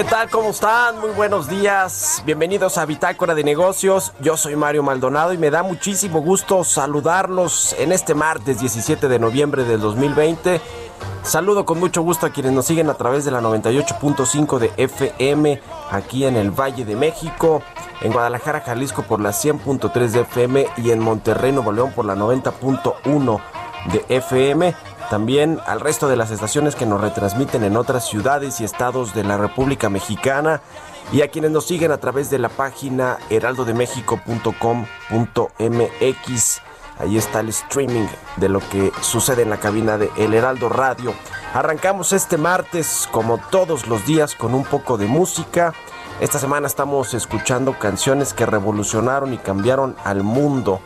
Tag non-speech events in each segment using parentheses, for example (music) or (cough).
¿Qué tal? ¿Cómo están? Muy buenos días. Bienvenidos a Bitácora de Negocios. Yo soy Mario Maldonado y me da muchísimo gusto saludarlos en este martes 17 de noviembre del 2020. Saludo con mucho gusto a quienes nos siguen a través de la 98.5 de FM aquí en el Valle de México, en Guadalajara, Jalisco por la 100.3 de FM y en Monterrey, Nuevo León por la 90.1 de FM. También al resto de las estaciones que nos retransmiten en otras ciudades y estados de la República Mexicana y a quienes nos siguen a través de la página heraldodemexico.com.mx. Ahí está el streaming de lo que sucede en la cabina de El Heraldo Radio. Arrancamos este martes como todos los días con un poco de música. Esta semana estamos escuchando canciones que revolucionaron y cambiaron al mundo.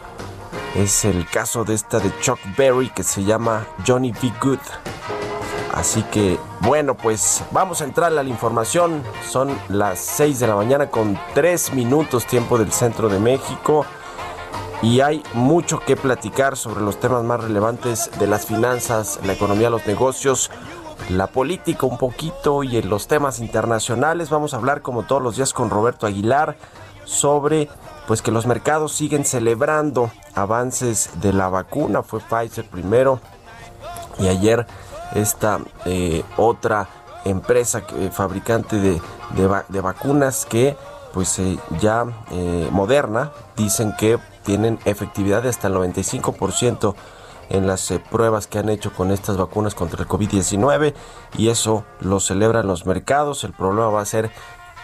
Es el caso de esta de Chuck Berry que se llama Johnny B. Good. Así que, bueno, pues vamos a entrar a la información. Son las 6 de la mañana con 3 minutos tiempo del centro de México. Y hay mucho que platicar sobre los temas más relevantes de las finanzas, la economía, los negocios, la política un poquito y en los temas internacionales. Vamos a hablar como todos los días con Roberto Aguilar sobre pues que los mercados siguen celebrando avances de la vacuna. Fue Pfizer primero y ayer esta eh, otra empresa que- fabricante de, de va- de vacunas que pues eh, ya eh, Moderna dicen que tienen efectividad de hasta el 95% en las eh, pruebas que han hecho con estas vacunas contra el COVID-19 y eso lo celebran los mercados. El problema va a ser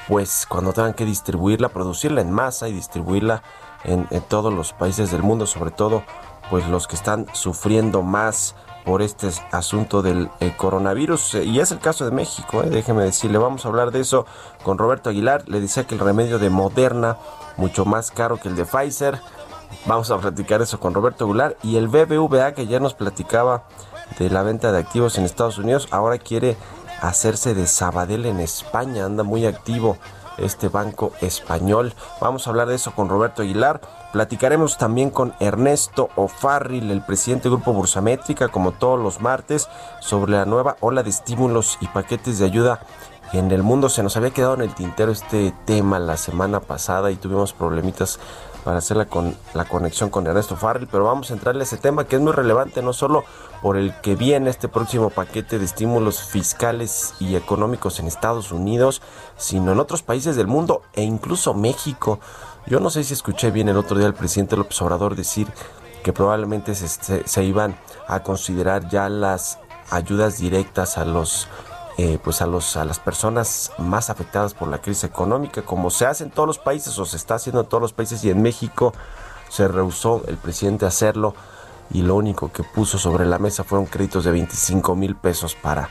pues cuando tengan que distribuirla, producirla en masa y distribuirla en, todos los países del mundo, sobre todo pues los que están sufriendo más por este asunto del eh, coronavirus. Eh, y es el caso de México, eh, déjeme decirle, vamos a hablar de eso con Roberto Aguilar, le decía que el remedio de Moderna mucho más caro que el de Pfizer, vamos a platicar eso con Roberto Aguilar. Y el BBVA que ya nos platicaba de la venta de activos en Estados Unidos, ahora quiere hacerse de Sabadell en España, anda muy activo este banco español. Vamos a hablar de eso con Roberto Aguilar. Platicaremos también con Ernesto O'Farrill, el presidente del Grupo Bursamétrica, como todos los martes, sobre la nueva ola de estímulos y paquetes de ayuda en el mundo. Se nos había quedado en el tintero este tema la semana pasada y tuvimos problemitas para hacer la, con, la conexión con Ernesto Farrell, pero vamos a entrarle a ese tema que es muy relevante, no solo por el que viene este próximo paquete de estímulos fiscales y económicos en Estados Unidos, sino en otros países del mundo e incluso México. Yo no sé si escuché bien el otro día al presidente López Obrador decir que probablemente se, iban a considerar ya las ayudas directas a los eh, pues a los a las personas más afectadas por la crisis económica como se hace en todos los países o se está haciendo en todos los países y en México se rehusó el presidente hacerlo y lo único que puso sobre la mesa fueron créditos de 25 mil pesos para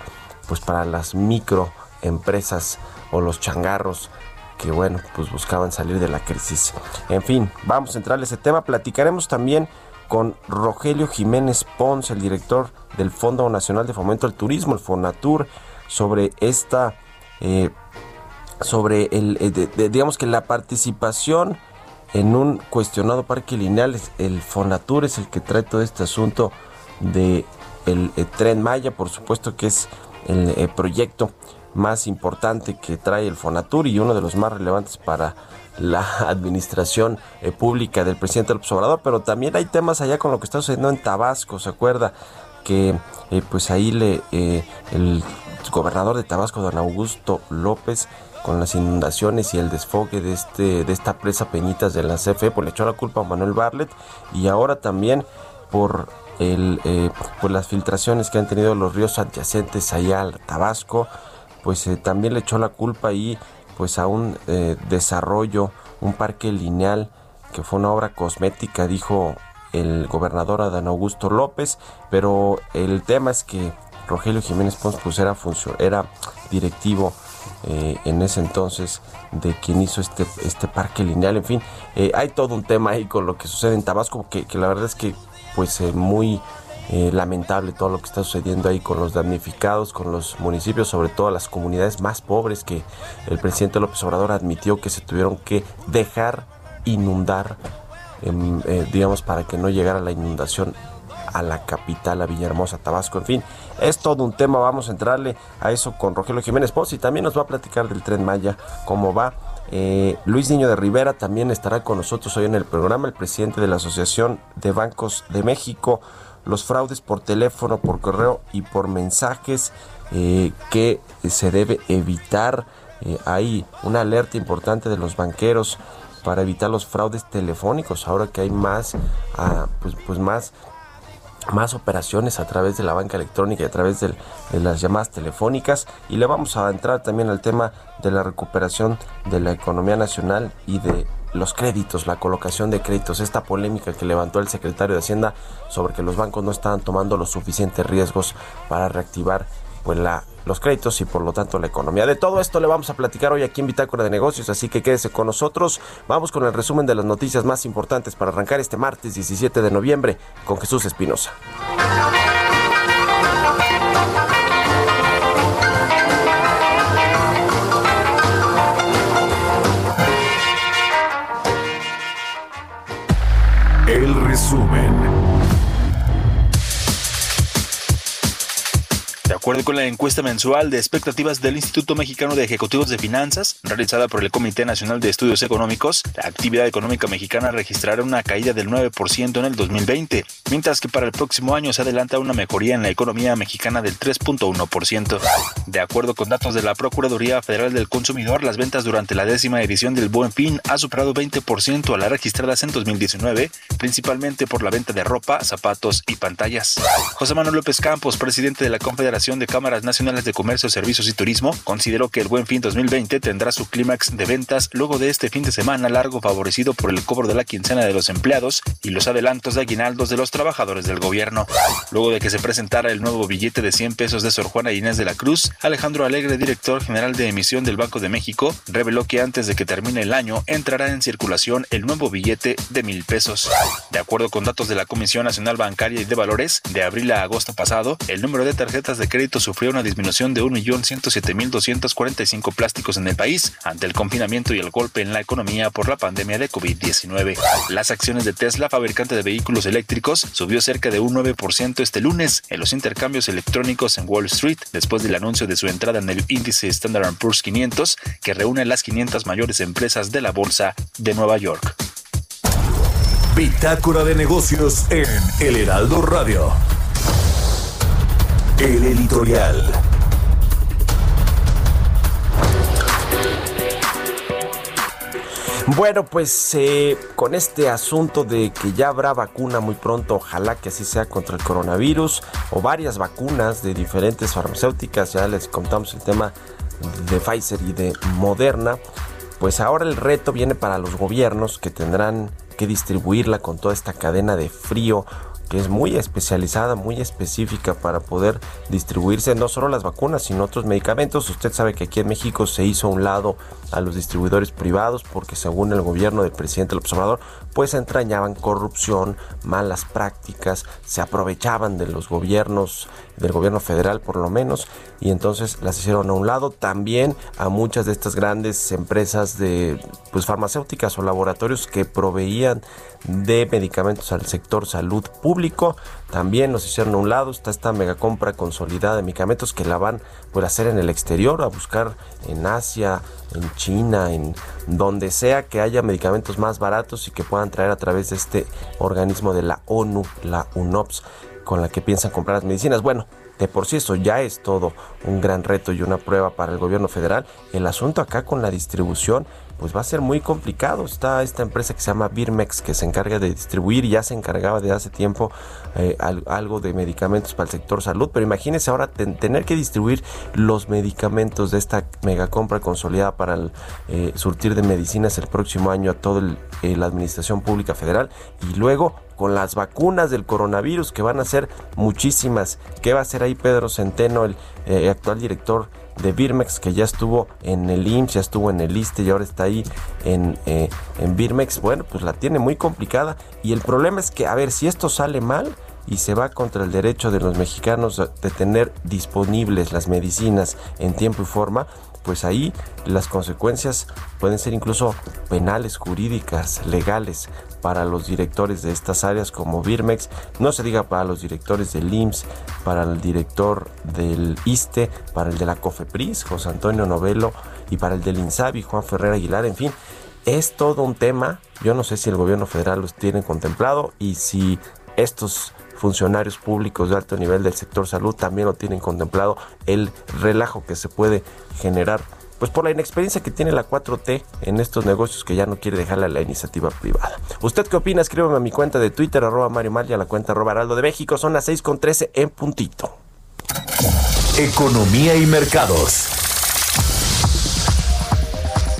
pues para las microempresas o los changarros que bueno pues buscaban salir de la crisis. En fin vamos a entrar a ese tema. Platicaremos también con Rogelio Jiménez Pons el director del Fondo Nacional de Fomento al Turismo el Fonatur sobre esta, eh, sobre el, eh, digamos que la participación en un cuestionado parque lineal. El Fonatur es el que trae todo este asunto de el, eh, tren Maya, por supuesto que es el eh, proyecto más importante que trae el Fonatur y uno de los más relevantes para la (laughs) administración eh, pública del presidente López Obrador, pero también hay temas allá con lo que está sucediendo en Tabasco, ¿se acuerda? Que pues ahí le el gobernador de Tabasco, don Augusto López, con las inundaciones y el desfogue de este de esta presa Peñitas de la CFE, pues le echó la culpa a Manuel Barlet y ahora también por el eh, pues las filtraciones que han tenido los ríos adyacentes allá al Tabasco, pues eh, también le echó la culpa ahí pues a un eh, desarrollo, un parque lineal que fue una obra cosmética, dijo el gobernador Adán Augusto López, pero el tema es que Rogelio Jiménez Pons pues era, era directivo eh, en ese entonces de quien hizo este, este parque lineal. En fin, eh, hay todo un tema ahí con lo que sucede en Tabasco, que, la verdad es que pues eh, muy lamentable todo lo que está sucediendo ahí con los damnificados, con los municipios, sobre todo las comunidades más pobres que el presidente López Obrador admitió que se tuvieron que dejar inundar, em, digamos, para que no llegara la inundación a la capital, a Villahermosa, Tabasco. En fin, es todo un tema. Vamos a entrarle a eso con Rogelio Jiménez Pons y también nos va a platicar del tren Maya, cómo va. Eh, Luis Niño de Rivera también estará con nosotros hoy en el programa, el presidente de la Asociación de Bancos de México. Los fraudes por teléfono, por correo y por mensajes eh, que se debe evitar. Eh, hay una alerta importante de los banqueros para evitar los fraudes telefónicos ahora que hay más ah, pues, pues más más operaciones a través de la banca electrónica y a través de, las llamadas telefónicas. Y le vamos a entrar también al tema de la recuperación de la economía nacional y de los créditos, la colocación de créditos, esta polémica que levantó el secretario de Hacienda sobre que los bancos no estaban tomando los suficientes riesgos para reactivar pues los créditos y por lo tanto la economía. De todo esto le vamos a platicar hoy aquí en Bitácora de Negocios, así que quédese con nosotros. Vamos con el resumen de las noticias más importantes para arrancar este martes 17 de noviembre con Jesús Espinosa. Acuerdo con la encuesta mensual de expectativas del Instituto Mexicano de Ejecutivos de Finanzas, realizada por el Comité Nacional de Estudios Económicos, la actividad económica mexicana registrará una caída del 9% en el 2020, mientras que para el próximo año se adelanta una mejoría en la economía mexicana del 3.1%. De acuerdo con datos de la Procuraduría Federal del Consumidor, las ventas durante la décima edición del Buen Fin ha superado 20% a las registradas en 2019, principalmente por la venta de ropa, zapatos y pantallas. José Manuel López Campos, presidente de la Confederación de Cámaras Nacionales de Comercio, Servicios y Turismo consideró que el Buen Fin 2020 tendrá su clímax de ventas luego de este fin de semana largo favorecido por el cobro de la quincena de los empleados y los adelantos de aguinaldos de los trabajadores del gobierno. Luego de que se presentara el nuevo billete de 100 pesos de Sor Juana Inés de la Cruz, Alejandro Alegre, director general de emisión del Banco de México, reveló que antes de que termine el año entrará en circulación el nuevo billete de mil pesos. De acuerdo con datos de la Comisión Nacional Bancaria y de Valores, de abril a agosto pasado, el número de tarjetas de crédito sufrió una disminución de 1.107.245 plásticos en el país ante el confinamiento y el golpe en la economía por la pandemia de COVID-19. Las acciones de Tesla, fabricante de vehículos eléctricos, subió cerca de un 9% este lunes en los intercambios electrónicos en Wall Street después del anuncio de su entrada en el índice Standard Poor's 500 que reúne las 500 mayores empresas de la bolsa de Nueva York. Bitácora de negocios en El Heraldo Radio. El editorial. Bueno, pues eh, con este asunto de que ya habrá vacuna muy pronto, ojalá que así sea contra el coronavirus, o varias vacunas de diferentes farmacéuticas, ya les contamos el tema de Pfizer y de Moderna, pues ahora el reto viene para los gobiernos que tendrán que distribuirla con toda esta cadena de frío que es muy especializada, muy específica para poder distribuirse no solo las vacunas, sino otros medicamentos. Usted sabe que aquí en México se hizo a un lado a los distribuidores privados porque según el gobierno del presidente López Obrador, pues entrañaban corrupción, malas prácticas, se aprovechaban de los gobiernos, del gobierno federal por lo menos, y entonces las hicieron a un lado. También a muchas de estas grandes empresas de pues farmacéuticas o laboratorios que proveían de medicamentos al sector salud público. También nos hicieron a un lado. Está esta mega compra consolidada de medicamentos que la van a hacer en el exterior, a buscar en Asia, en China, en donde sea que haya medicamentos más baratos y que puedan traer a través de este organismo de la ONU, la UNOPS, con la que piensan comprar las medicinas. Bueno, de por sí eso ya es todo un gran reto y una prueba para el gobierno federal. El asunto acá con la distribución pues va a ser muy complicado. Está esta empresa que se llama Birmex que se encarga de distribuir ya se encargaba de hace tiempo eh, algo de medicamentos para el sector salud. Pero imagínense ahora tener que distribuir los medicamentos de esta mega compra consolidada para el, eh, surtir de medicinas el próximo año a toda eh, la administración pública federal y luego con las vacunas del coronavirus que van a ser muchísimas. ¿Qué va a hacer ahí Pedro Centeno, el actual director de Birmex que ya estuvo en el IMSS, ya estuvo en el ISTE y ahora está ahí en, eh, en Birmex, bueno, pues la tiene muy complicada. Y el problema es que, a ver, si esto sale mal y se va contra el derecho de los mexicanos de tener disponibles las medicinas en tiempo y forma, pues ahí las consecuencias pueden ser incluso penales, jurídicas, legales para los directores de estas áreas como Birmex, no se diga para los directores del IMSS, para el director del ISTE, para el de la COFEPRIS, José Antonio Novelo, y para el del INSABI, Juan Ferrer Aguilar, en fin, es todo un tema. Yo no sé si el gobierno federal los tiene contemplado y si estos funcionarios públicos de alto nivel del sector salud también lo tienen contemplado, el relajo que se puede generar pues por la inexperiencia que tiene la 4T en estos negocios que ya no quiere dejarle a la iniciativa privada. ¿Usted qué opina? Escríbeme a mi cuenta de Twitter, arroba Mario Mal y a la cuenta arroba Heraldo de México. Son las 6 con 13 en puntito. Economía y mercados.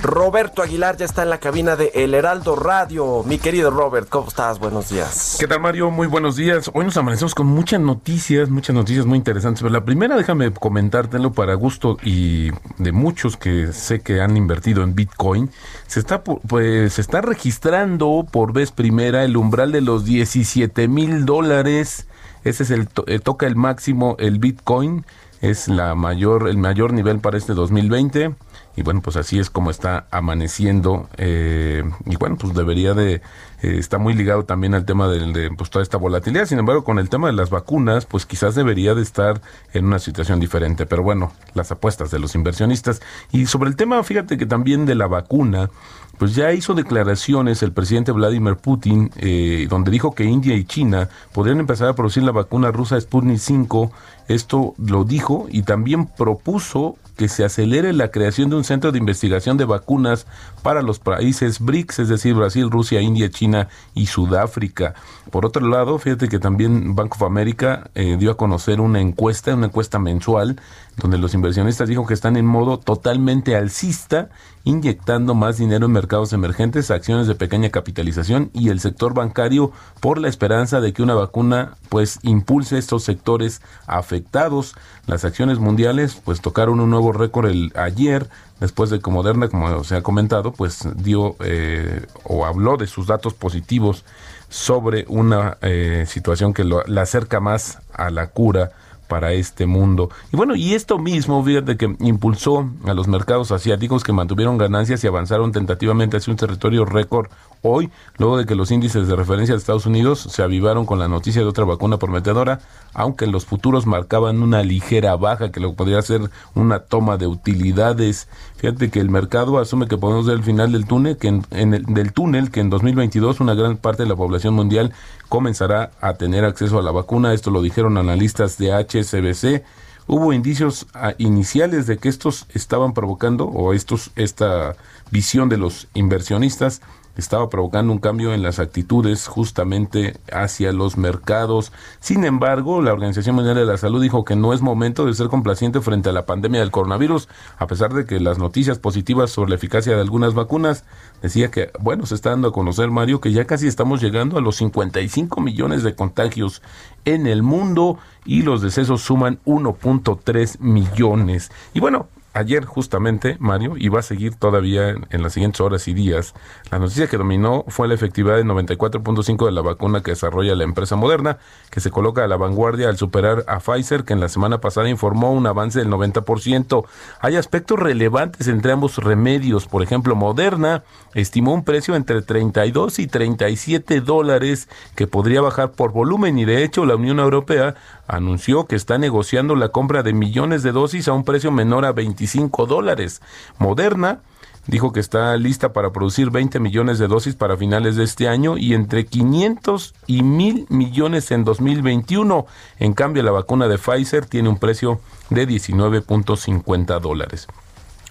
Roberto Aguilar ya está en la cabina de El Heraldo Radio. Mi querido Robert, ¿cómo estás? Buenos días. ¿Qué tal, Mario? Muy buenos días. Hoy nos amanecemos con muchas noticias, muchas noticias muy interesantes. Pero la primera, déjame comentártelo para gusto y de muchos que sé que han invertido en Bitcoin. Se está, pues, se está registrando por vez primera el umbral de los 17 mil dólares. Ese es el, eh, toca el máximo el Bitcoin. Es la mayor, el mayor nivel para este 2020 y bueno, pues así es como está amaneciendo eh, y bueno, pues debería de, eh, está muy ligado también al tema de, de pues, toda esta volatilidad, sin embargo con el tema de las vacunas, pues quizás debería de estar en una situación diferente, pero bueno, las apuestas de los inversionistas. Y sobre el tema, fíjate que también de la vacuna, pues ya hizo declaraciones el presidente Vladimir Putin, eh, donde dijo que India y China podrían empezar a producir la vacuna rusa Sputnik 5. Esto lo dijo y también propuso que se acelere la creación de un centro de investigación de vacunas para los países BRICS, es decir, Brasil, Rusia, India, China y Sudáfrica. Por otro lado, fíjate que también Bank of America eh, dio a conocer una encuesta, una encuesta mensual, donde los inversionistas dijo que están en modo totalmente alcista, inyectando más dinero en mercados emergentes, acciones de pequeña capitalización y el sector bancario por la esperanza de que una vacuna pues impulse estos sectores afectados. Las acciones mundiales pues tocaron un nuevo récord el ayer después de que Moderna, como se ha comentado, pues dio eh, o habló de sus datos positivos sobre una eh, situación que lo, la acerca más a la cura para este mundo. Y bueno, y esto mismo, fíjate que impulsó a los mercados asiáticos que mantuvieron ganancias y avanzaron tentativamente hacia un territorio récord hoy, luego de que los índices de referencia de Estados Unidos se avivaron con la noticia de otra vacuna prometedora, aunque los futuros marcaban una ligera baja que lo podría ser una toma de utilidades. Fíjate que el mercado asume que podemos ver el final del túnel, que en, el, del túnel, que en 2022 una gran parte de la población mundial comenzará a tener acceso a la vacuna. Esto lo dijeron analistas de HSBC. Hubo indicios ah, iniciales de que estos estaban provocando, o estos, esta visión de los inversionistas estaba provocando un cambio en las actitudes justamente hacia los mercados. Sin embargo, la Organización Mundial de la Salud dijo que no es momento de ser complaciente frente a la pandemia del coronavirus, a pesar de que las noticias positivas sobre la eficacia de algunas vacunas decía que, bueno, se está dando a conocer, Mario, que ya casi estamos llegando a los 55 millones de contagios en el mundo y los decesos suman 1.3 millones. Y bueno, ayer justamente, Mario, y va a seguir todavía en, las siguientes horas y días, la noticia que dominó fue la efectividad de 94.5 de la vacuna que desarrolla la empresa Moderna, que se coloca a la vanguardia al superar a Pfizer, que en la semana pasada informó un avance del 90%. Hay aspectos relevantes entre ambos remedios. Por ejemplo, Moderna estimó un precio entre 32 y 37 dólares que podría bajar por volumen y de hecho la Unión Europea anunció que está negociando la compra de millones de dosis a un precio menor a 25 dólares. Moderna dijo que está lista para producir 20 millones de dosis para finales de este año y entre 500 y 1000 millones en 2021. En cambio, la vacuna de Pfizer tiene un precio de 19.50 dólares.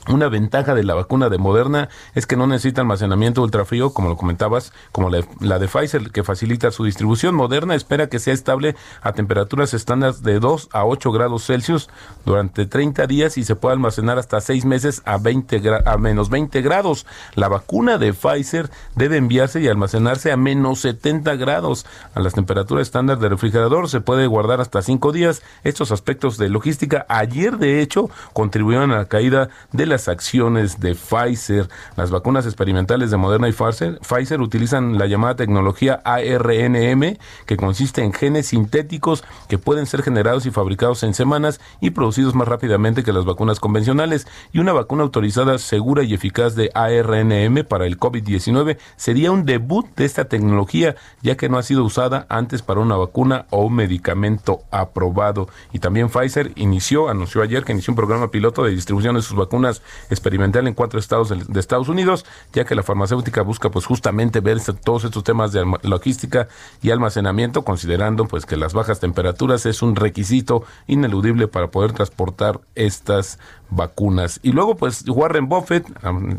Una ventaja de la vacuna de Moderna es que no necesita almacenamiento ultrafrío, como lo comentabas, como la, de Pfizer, que facilita su distribución. Moderna espera que sea estable a temperaturas estándar de 2 a 8 grados Celsius durante 30 días y se puede almacenar hasta 6 meses a, 20 a menos 20 grados. La vacuna de Pfizer debe enviarse y almacenarse a menos 70 grados. A las temperaturas estándar de refrigerador se puede guardar hasta 5 días. Estos aspectos de logística ayer, de hecho, contribuyeron a la caída de la acciones de Pfizer. Las vacunas experimentales de Moderna y Pfizer, Pfizer utilizan la llamada tecnología ARNM, que consiste en genes sintéticos que pueden ser generados y fabricados en semanas y producidos más rápidamente que las vacunas convencionales. Y una vacuna autorizada, segura y eficaz de ARNM para el COVID-19 sería un debut de esta tecnología, ya que no ha sido usada antes para una vacuna o un medicamento aprobado. Y también Pfizer inició, anunció ayer que inició un programa piloto de distribución de sus vacunas experimental en cuatro estados de, Estados Unidos, ya que la farmacéutica busca pues justamente ver este, todos estos temas de logística y almacenamiento, considerando pues que las bajas temperaturas es un requisito ineludible para poder transportar estas vacunas. Y luego, pues, Warren Buffett,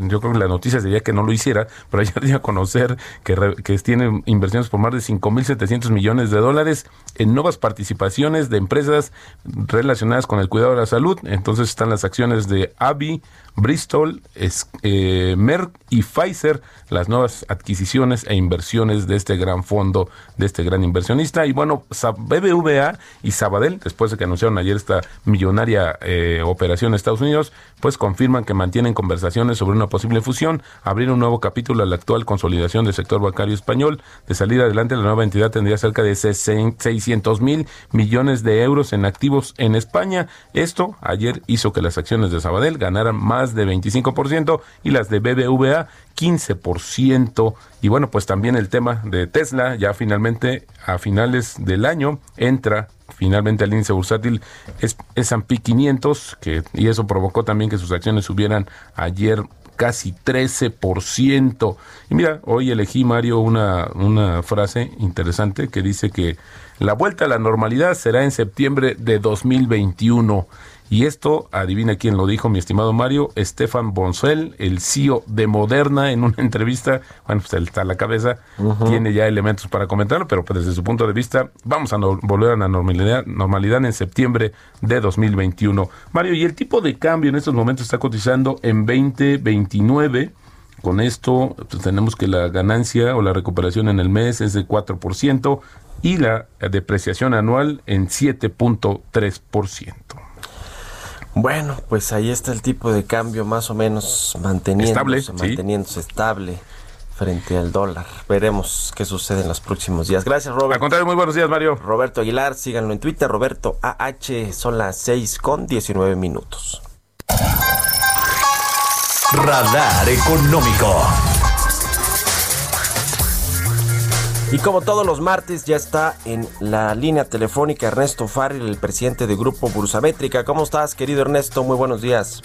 yo creo que la noticia sería que no lo hiciera, pero ayer (laughs) dio a conocer que, que tiene inversiones por más de 5.700 millones de dólares en nuevas participaciones de empresas relacionadas con el cuidado de la salud. Entonces están las acciones de AbbVie, Bristol, eh, Merck y Pfizer, las nuevas adquisiciones e inversiones de este gran fondo, de este gran inversionista. Y bueno, BBVA y Sabadell, después de que anunciaron ayer esta millonaria eh, operación en Estados Unidos, pues confirman que mantienen conversaciones sobre una posible fusión, abrir un nuevo capítulo a la actual consolidación del sector bancario español. De salir adelante, la nueva entidad tendría cerca de 600 mil millones de euros en activos en España. Esto ayer hizo que las acciones de Sabadell ganaran más de 25% y las de BBVA 15%. Y bueno, pues también el tema de Tesla, ya finalmente a finales del año entra finalmente al índice bursátil S&P 500, que, y eso provocó también que sus acciones subieran ayer casi 13%. Y mira, hoy elegí, Mario, una, una frase interesante que dice que la vuelta a la normalidad será en septiembre de 2021. Y esto, adivina quién lo dijo, mi estimado Mario, Estefan Boncel, el CEO de Moderna, en una (laughs) entrevista, bueno, pues él está a la cabeza, uh -huh. tiene ya elementos para comentarlo, pero pues desde su punto de vista, vamos a no, volver a la normalidad, normalidad en septiembre de 2021. Mario, y el tipo de cambio en estos momentos está cotizando en 2029. Con esto pues, tenemos que la ganancia o la recuperación en el mes es de 4% y la depreciación anual en 7.3%. Bueno, pues ahí está el tipo de cambio más o menos manteniéndose, estable, manteniéndose sí. estable frente al dólar. Veremos qué sucede en los próximos días. Gracias, Robert. Al contrario, muy buenos días, Mario. Roberto Aguilar, síganlo en Twitter, Roberto AH, son las 6 con 19 minutos. Radar Económico. Y como todos los martes, ya está en la línea telefónica Ernesto Farril, el presidente de Grupo Bursamétrica. ¿Cómo estás, querido Ernesto? Muy buenos días.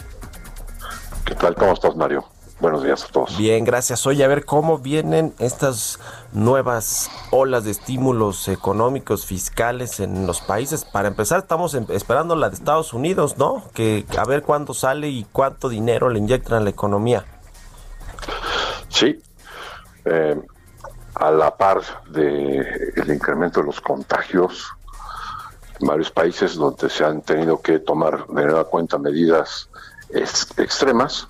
¿Qué tal? ¿Cómo estás, Mario? Buenos días a todos. Bien, gracias. Oye, a ver cómo vienen estas nuevas olas de estímulos económicos, fiscales en los países. Para empezar, estamos esperando la de Estados Unidos, ¿no? Que a ver cuándo sale y cuánto dinero le inyectan a la economía. Sí. Eh, a la par del el incremento de los contagios en varios países donde se han tenido que tomar de nueva cuenta medidas ex extremas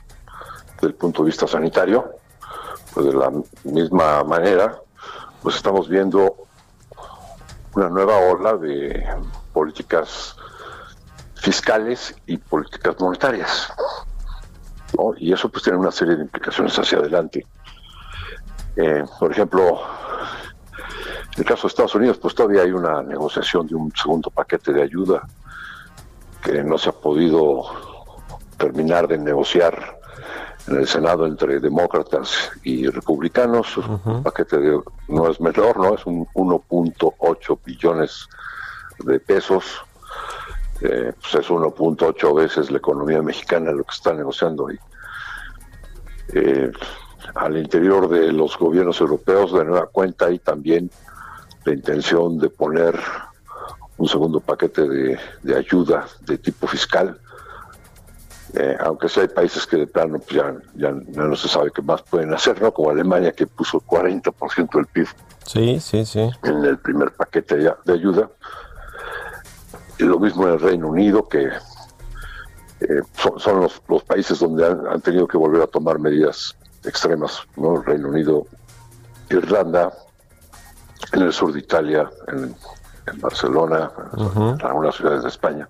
desde el punto de vista sanitario, pues de la misma manera, pues estamos viendo una nueva ola de políticas fiscales y políticas monetarias. Y eso pues tiene una serie de implicaciones hacia adelante. Eh, por ejemplo, en el caso de Estados Unidos, pues todavía hay una negociación de un segundo paquete de ayuda que no se ha podido terminar de negociar en el Senado entre demócratas y republicanos. Un paquete de, no es menor, ¿no? Es un 1.8 billones de pesos. Eh, pues es 1.8 veces la economía mexicana lo que está negociando ahí. Eh, al interior de los gobiernos europeos, de nueva cuenta, hay también la intención de poner un segundo paquete de, de ayuda de tipo fiscal eh, aunque sí hay países que de plano pues ya, ya, no se sabe qué más pueden hacer, ¿no? Como Alemania que puso 40% del PIB sí, sí, sí. en el primer paquete de ayuda. Y lo mismo en el Reino Unido, que eh, son, los, los, países donde han, tenido que volver a tomar medidas extremas, ¿no? Reino Unido, Irlanda, en el sur de Italia, en, Barcelona, en algunas ciudades de España.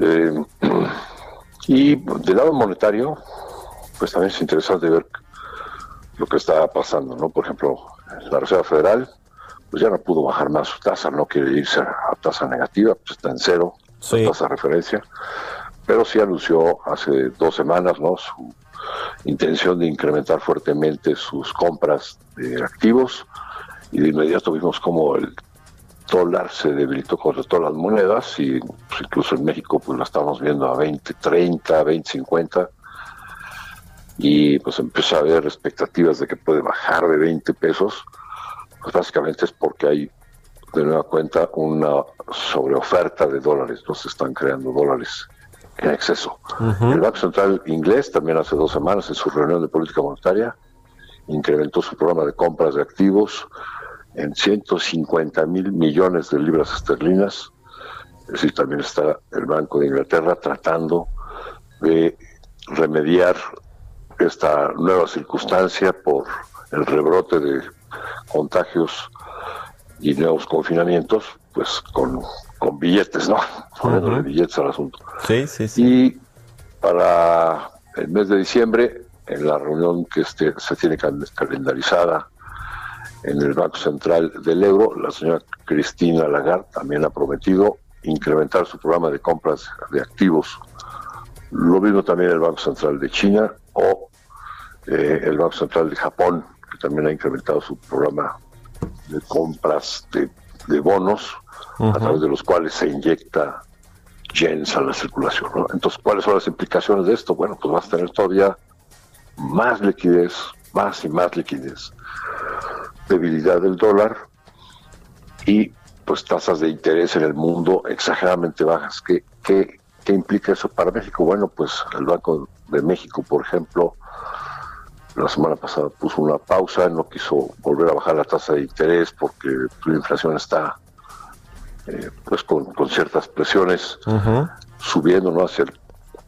Eh, (clears throat) y del lado monetario, pues también es interesante ver lo que está pasando, ¿no? Por ejemplo, la Reserva Federal, pues ya no pudo bajar más su tasa, no quiere irse a, tasa negativa, pues está en cero, tasa de referencia, pero sí anunció hace dos semanas, ¿no? Su intención de incrementar fuertemente sus compras de activos y de inmediato vimos como el dólar se debilitó contra todas las monedas y pues, incluso en México pues lo estamos viendo a 20, 30, 20, 50 y pues empieza a haber expectativas de que puede bajar de 20 pesos, pues básicamente es porque hay de nueva cuenta una sobreoferta de dólares, no se están creando dólares en exceso. El Banco Central inglés también hace dos semanas en su reunión de política monetaria incrementó su programa de compras de activos en 150 mil millones de libras esterlinas. Es decir, también está el Banco de Inglaterra tratando de remediar esta nueva circunstancia por el rebrote de contagios y nuevos confinamientos, pues con, con billetes, ¿no? Poniéndole billetes al asunto. Sí, sí, sí. Y para el mes de diciembre, en la reunión que este, se tiene calendarizada en el Banco Central del Euro. La señora Cristina Lagarde también ha prometido incrementar su programa de compras de activos. Lo mismo también el Banco Central de China o eh, el Banco Central de Japón, que también ha incrementado su programa de compras de, bonos, a través de los cuales se inyecta yens a la circulación. Entonces, ¿cuáles son las implicaciones de esto? Bueno, pues vas a tener todavía más liquidez, más y más liquidez debilidad del dólar y pues tasas de interés en el mundo exageradamente bajas. ¿Qué, qué, qué implica eso para México? Bueno, pues el Banco de México, por ejemplo, la semana pasada puso una pausa, no quiso volver a bajar la tasa de interés porque la inflación está eh, pues con, con, ciertas presiones subiendo ¿no? hacia el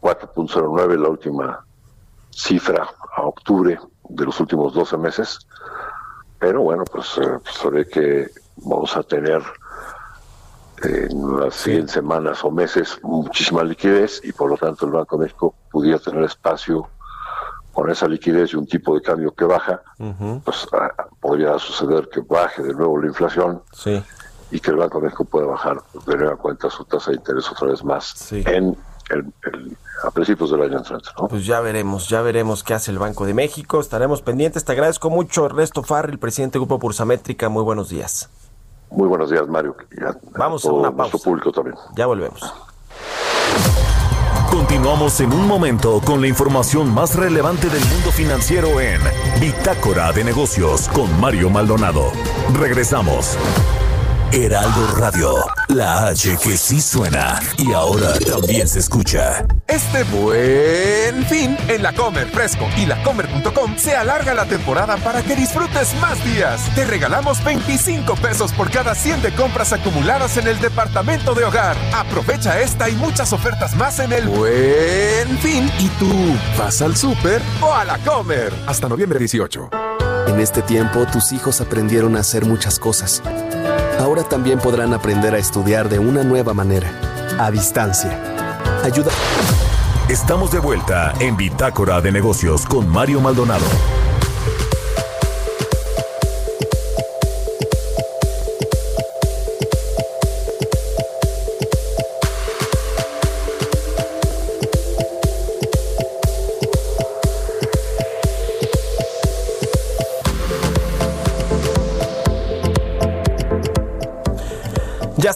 4.09, la última cifra a octubre de los últimos 12 meses. Pero bueno, pues, eh, se ve que vamos a tener en las siguientes semanas o meses muchísima liquidez y por lo tanto el Banco de México pudiera tener espacio con esa liquidez y un tipo de cambio que baja, pues ah, podría suceder que baje de nuevo la inflación y que el Banco de México pueda bajar de nueva cuenta su tasa de interés otra vez más en a principios del año entrante. Pues ya veremos, ya veremos qué hace el Banco de México. Estaremos pendientes. Te agradezco mucho, Ernesto Farri, el presidente del Grupo Pursamétrica. Muy buenos días. Muy buenos días, Mario. Vamos a una pausa. público también. Ya volvemos. Continuamos en un momento con la información más relevante del mundo financiero en Bitácora de Negocios con Mario Maldonado. Regresamos. Heraldo Radio, la H que sí suena y ahora también se escucha. Este buen fin en la Comer Fresco y lacomer.com se alarga la temporada para que disfrutes más días. Te regalamos 25 pesos por cada 100 de compras acumuladas en el departamento de hogar. Aprovecha esta y muchas ofertas más en el buen fin y tú vas al súper o a la Comer. Hasta noviembre 18. En este tiempo tus hijos aprendieron a hacer muchas cosas Ahora también podrán aprender a estudiar de una nueva manera a distancia. Ayuda. Estamos de vuelta en Bitácora de Negocios con Mario Maldonado.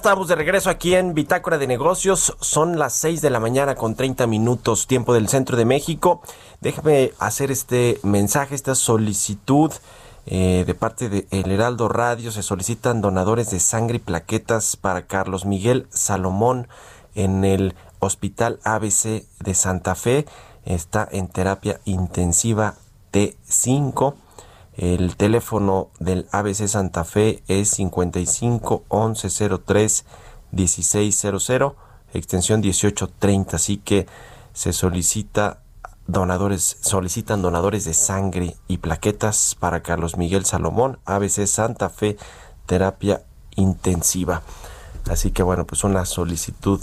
Estamos de regreso aquí en Bitácora de Negocios. Son las 6 de la mañana con 30 minutos, tiempo del centro de México. Déjame hacer este mensaje, esta solicitud eh, de parte de El Heraldo Radio. Se solicitan donadores de sangre y plaquetas para Carlos Miguel Salomón en el Hospital ABC de Santa Fe. Está en terapia intensiva T5. El teléfono del ABC Santa Fe es 55 11 03 1600, extensión 1830. Así que se solicita donadores, solicitan donadores de sangre y plaquetas para Carlos Miguel Salomón, ABC Santa Fe, terapia intensiva. Así que bueno, pues una solicitud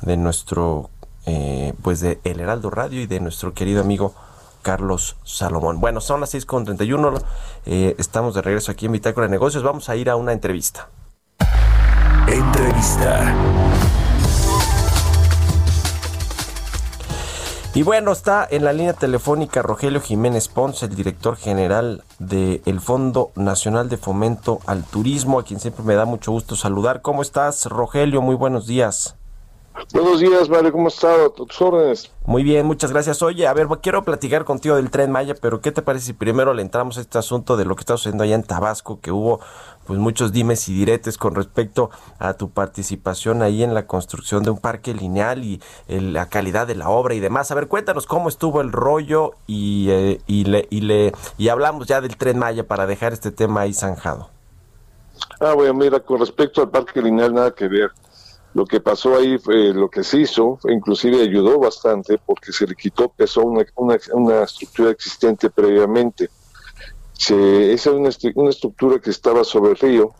de nuestro, eh, pues de El Heraldo Radio y de nuestro querido amigo Carlos Salomón. Bueno, son las 6.31, eh, estamos de regreso aquí en Bitácora de Negocios, vamos a ir a una entrevista. Entrevista. Y bueno, está en la línea telefónica Rogelio Jiménez Ponce, el director general del Fondo Nacional de Fomento al Turismo, a quien siempre me da mucho gusto saludar. ¿Cómo estás, Rogelio? Muy buenos días. Buenos días, Mario, ¿cómo estás? Tus órdenes. Muy bien, muchas gracias. Oye, a ver, quiero platicar contigo del Tren Maya, pero ¿qué te parece si primero le entramos a este asunto de lo que está sucediendo allá en Tabasco, que hubo pues muchos dimes y diretes con respecto a tu participación ahí en la construcción de un parque lineal y el- la calidad de la obra y demás. A ver, cuéntanos cómo estuvo el rollo y, eh, y, le, y, le, y hablamos ya del Tren Maya para dejar este tema ahí zanjado. Ah, bueno, mira, con respecto al parque lineal, nada que ver. Lo que pasó ahí, fue, lo que se hizo, inclusive ayudó bastante porque se le quitó peso a una, una, una estructura existente previamente. Se, esa es una, una estructura que estaba sobre el río.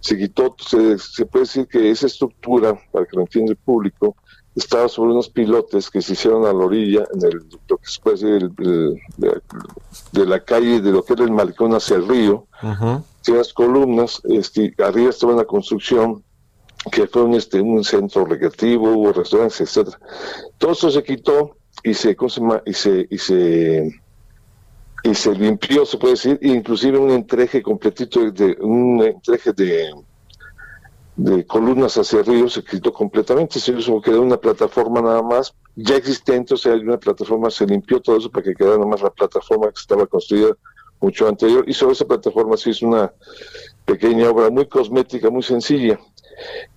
Se quitó, se, se puede decir que esa estructura, para que lo entienda el público, estaba sobre unos pilotes que se hicieron a la orilla, en el, lo que se puede decir, el- el- de, de la calle, de lo que era el malecón hacia el río. Tiene las columnas, este, arriba estaba una construcción que fue un, este, un centro recreativo, hubo restaurantes, etcétera. Todo eso se quitó y se, y se, y se, y se limpió, se puede decir, inclusive un entreje completito de, un entreje de, columnas hacia río se quitó completamente, se hizo quedó una plataforma nada más, ya existente, o sea, hay una plataforma, se limpió todo eso para que quedara nada más la plataforma que estaba construida mucho anterior, y sobre esa plataforma se hizo una pequeña obra muy cosmética, muy sencilla.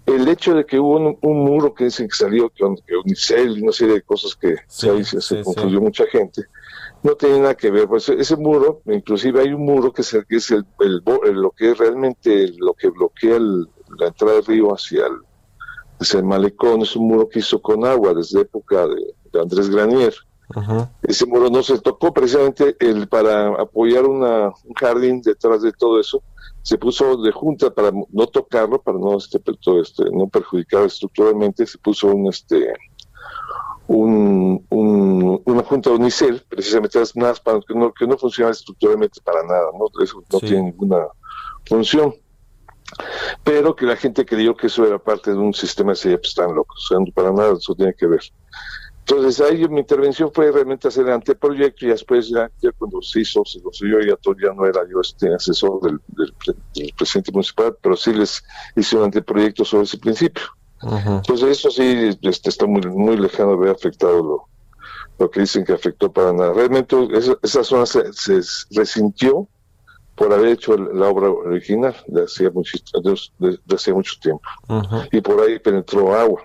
El hecho de que hubo un, un muro que dicen que salió con que Unicel y una serie de cosas que Sí, ahí se, sí, confundió mucha gente, no tiene nada que ver. Pues ese muro, inclusive hay un muro que es, el, que es el, el el- lo que es realmente lo que bloquea el- la entrada del río hacia el, hacia el malecón, es un muro que hizo con agua desde época de, de Andrés Granier. Ese muro no se tocó precisamente el, para apoyar una, un jardín detrás de todo eso. Se puso de junta para no tocarlo, para no este, todo este, no perjudicar estructuralmente. Se puso un este un, un- una junta de unicel, precisamente nada para que no, que no funciona estructuralmente para nada, ¿no? Eso no Sí. tiene ninguna función. Pero que la gente creyó que eso era parte de un sistema así, pues están locos, o sea, para nada eso tiene que ver. Entonces ahí mi intervención fue realmente hacer el anteproyecto y después ya, ya cuando se hizo, se construyó, ya, todo, ya no era yo este asesor del, del pre- del presidente municipal, pero sí les hice un anteproyecto sobre ese principio. Entonces eso sí este, está muy, muy lejano de haber afectado lo, lo que dicen que afectó para nada. Realmente esa, esa zona se, se resintió por haber hecho la obra original de hacía mucho, de, de hacía mucho tiempo. Y por ahí penetró agua,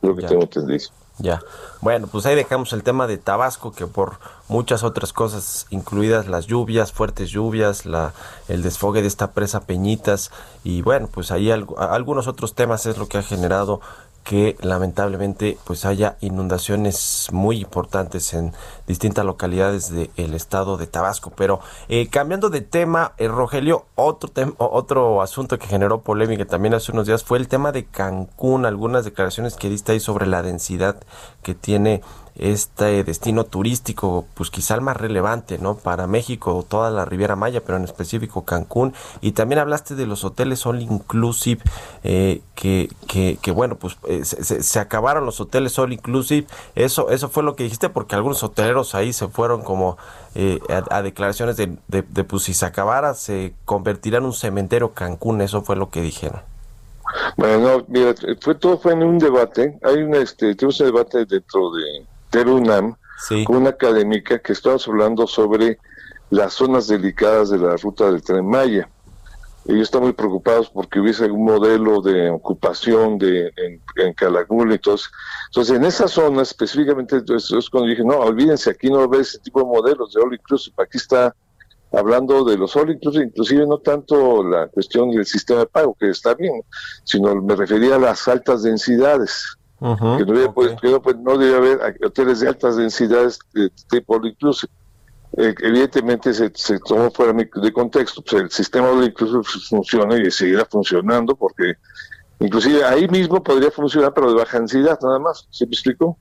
lo que Ya. tengo entendido. Ya. Bueno, pues ahí dejamos el tema de Tabasco, que por muchas otras cosas, incluidas las lluvias, fuertes lluvias, la, el desfogue de esta presa Peñitas, y bueno, pues ahí algunos otros temas es lo que ha generado que lamentablemente pues haya inundaciones muy importantes en distintas localidades del estado de Tabasco. Pero eh, cambiando de tema, eh, Rogelio, otro, otro asunto que generó polémica también hace unos días fue el tema de Cancún, algunas declaraciones que diste ahí sobre la densidad que tiene este destino turístico, pues quizá el más relevante, ¿no? Para México, toda la Riviera Maya, pero en específico Cancún. Y también hablaste de los hoteles all inclusive, eh, que, que, que, bueno, pues eh, se, acabaron los hoteles all inclusive. Eso, eso fue lo que dijiste, porque algunos hoteleros ahí se fueron como eh, a, declaraciones de, de, pues si se acabara, se convertirá en un cementerio Cancún. Eso fue lo que dijeron. Bueno, mira, fue todo fue en un debate. Hay un, este, un debate dentro de UNAM con una académica que estamos hablando sobre las zonas delicadas de la ruta del tren Maya. Ellos están muy preocupados porque hubiese algún modelo de ocupación de, en, en Calakmul y entonces, entonces en esa zona específicamente, entonces, es cuando dije, no, olvídense, aquí no ve ese tipo de modelos de all inclusive, aquí está hablando de los all inclusive, inclusive no tanto la cuestión del sistema de pago, que está bien, sino me refería a las altas densidades que no, pues, no, debe haber hoteles de altas densidades de tipo all inclusive. Eh, evidentemente se, se, tomó fuera de contexto, pues el sistema all inclusive funciona y seguirá funcionando porque inclusive ahí mismo podría funcionar pero de baja densidad nada más, ¿se me explicó?